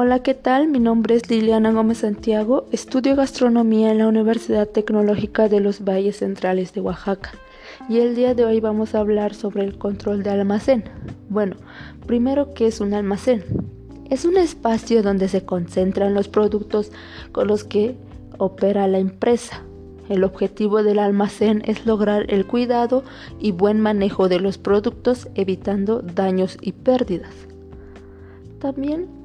Hola, ¿qué tal? Mi nombre es Liliana Gómez Santiago, estudio gastronomía en la Universidad Tecnológica de los Valles Centrales de Oaxaca y el día de hoy vamos a hablar sobre el control de almacén. Bueno, primero, ¿qué es un almacén? Es un espacio donde se concentran los productos con los que opera la empresa. El objetivo del almacén es lograr el cuidado y buen manejo de los productos evitando daños y pérdidas. También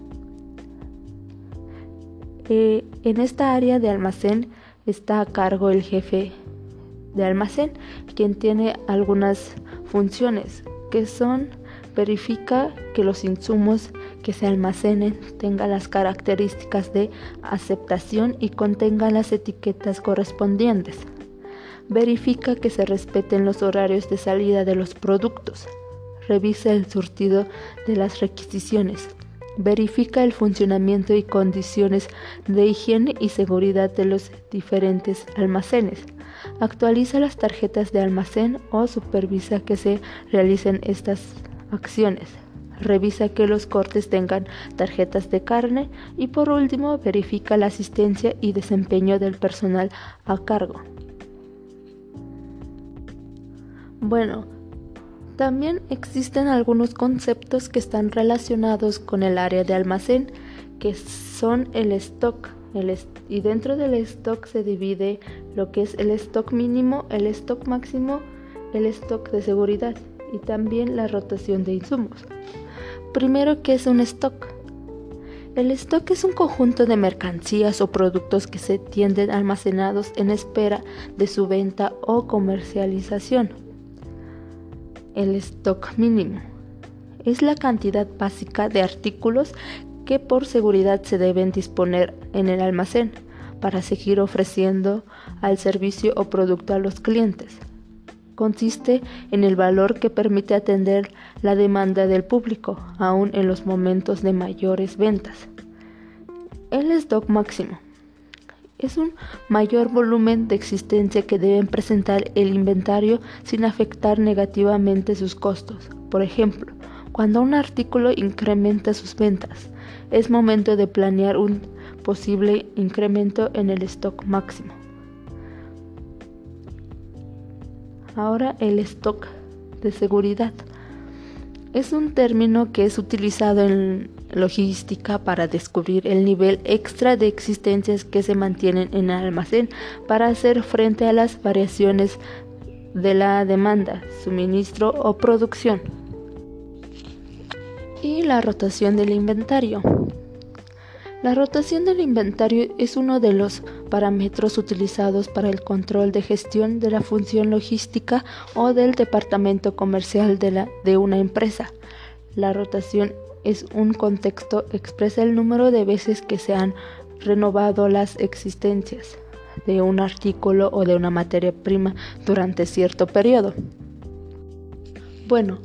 en esta área de almacén está a cargo el jefe de almacén, quien tiene algunas funciones que son verifica que los insumos que se almacenen tengan las características de aceptación y contengan las etiquetas correspondientes. Verifica que se respeten los horarios de salida de los productos. Revisa el surtido de las requisiciones Verifica el funcionamiento y condiciones de higiene y seguridad de los diferentes almacenes. Actualiza las tarjetas de almacén o supervisa que se realicen estas acciones. Revisa que los cortes tengan tarjetas de carne y por último verifica la asistencia y desempeño del personal a cargo. Bueno, también existen algunos conceptos que están relacionados con el área de almacén, que son el stock. y dentro del stock se divide lo que es el stock mínimo, el stock máximo, el stock de seguridad y también la rotación de insumos. Primero, ¿qué es un stock? El stock es un conjunto de mercancías o productos que se tienden almacenados en espera de su venta o comercialización. El stock mínimo es la cantidad básica de artículos que por seguridad se deben disponer en el almacén para seguir ofreciendo al servicio o producto a los clientes. Consiste en el valor que permite atender la demanda del público, aún en los momentos de mayores ventas. El stock máximo es un mayor volumen de existencia que deben presentar el inventario sin afectar negativamente sus costos. Por ejemplo, cuando un artículo incrementa sus ventas, es momento de planear un posible incremento en el stock máximo. Ahora el stock de seguridad. Es un término que es utilizado en logística para descubrir el nivel extra de existencias que se mantienen en el almacén para hacer frente a las variaciones de la demanda, suministro o producción. Y la rotación del inventario. La rotación del inventario es uno de los parámetros utilizados para el control de gestión de la función logística o del departamento comercial de, la, de una empresa. La rotación es un contexto, expresa el número de veces que se han renovado las existencias de un artículo o de una materia prima durante cierto periodo. Bueno,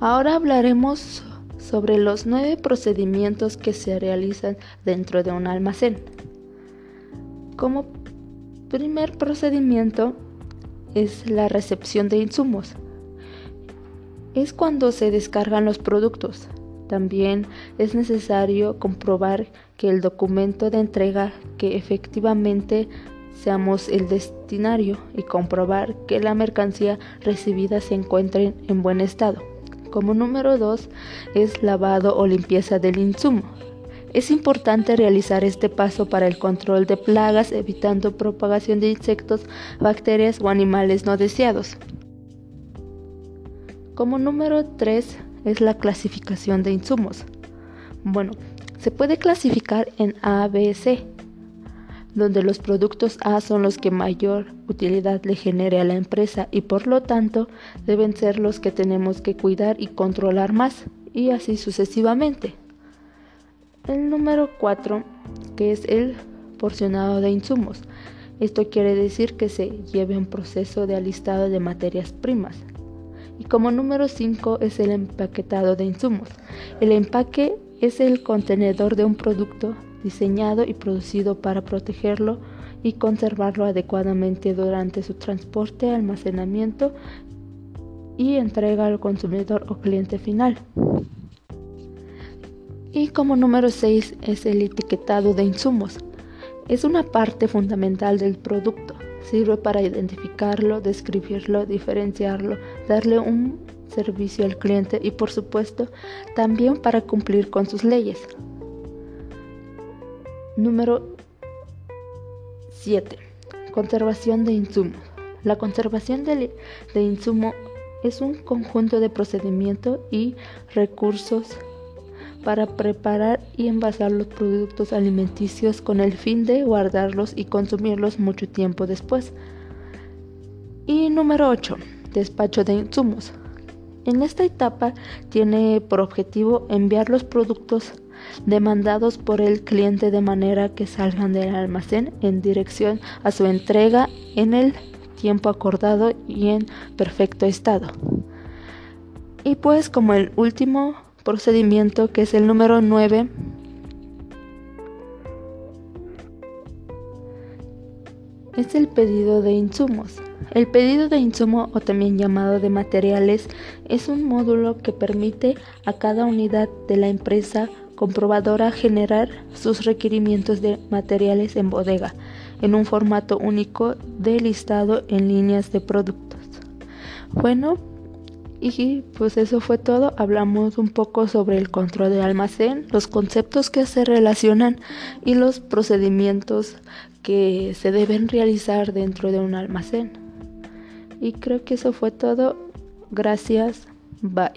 ahora hablaremos sobre los nueve procedimientos que se realizan dentro de un almacén. Como primer procedimiento es la recepción de insumos. Es cuando se descargan los productos. También es necesario comprobar que el documento de entrega que efectivamente seamos el destinario y comprobar que la mercancía recibida se encuentre en buen estado. Como número 2 es lavado o limpieza del insumo. Es importante realizar este paso para el control de plagas, evitando propagación de insectos, bacterias o animales no deseados. Como número 3 es la clasificación de insumos. Bueno, se puede clasificar en A, B, C, donde los productos A son los que mayor utilidad le genere a la empresa y por lo tanto deben ser los que tenemos que cuidar y controlar más y así sucesivamente. El número 4, que es el porcionado de insumos. Esto quiere decir que se lleve un proceso de alistado de materias primas. Y como número 5 es el empaquetado de insumos. El empaque es el contenedor de un producto diseñado y producido para protegerlo y conservarlo adecuadamente durante su transporte, almacenamiento y entrega al consumidor o cliente final. Y como número 6 es el etiquetado de insumos. Es una parte fundamental del producto. Sirve para identificarlo, describirlo, diferenciarlo, darle un servicio al cliente y por supuesto también para cumplir con sus leyes. Número 7. Conservación de insumos. La conservación de, de insumo es un conjunto de procedimientos y recursos para preparar y envasar los productos alimenticios con el fin de guardarlos y consumirlos mucho tiempo después. Y número 8. Despacho de insumos. En esta etapa tiene por objetivo enviar los productos demandados por el cliente de manera que salgan del almacén en dirección a su entrega en el tiempo acordado y en perfecto estado. Y pues como el último procedimiento que es el número 9 es el pedido de insumos. El pedido de insumo o también llamado de materiales es un módulo que permite a cada unidad de la empresa comprobadora generar sus requerimientos de materiales en bodega en un formato único de listado en líneas de productos. Bueno, y pues eso fue todo. Hablamos un poco sobre el control de almacén, los conceptos que se relacionan y los procedimientos que se deben realizar dentro de un almacén. Y creo que eso fue todo. Gracias. Bye.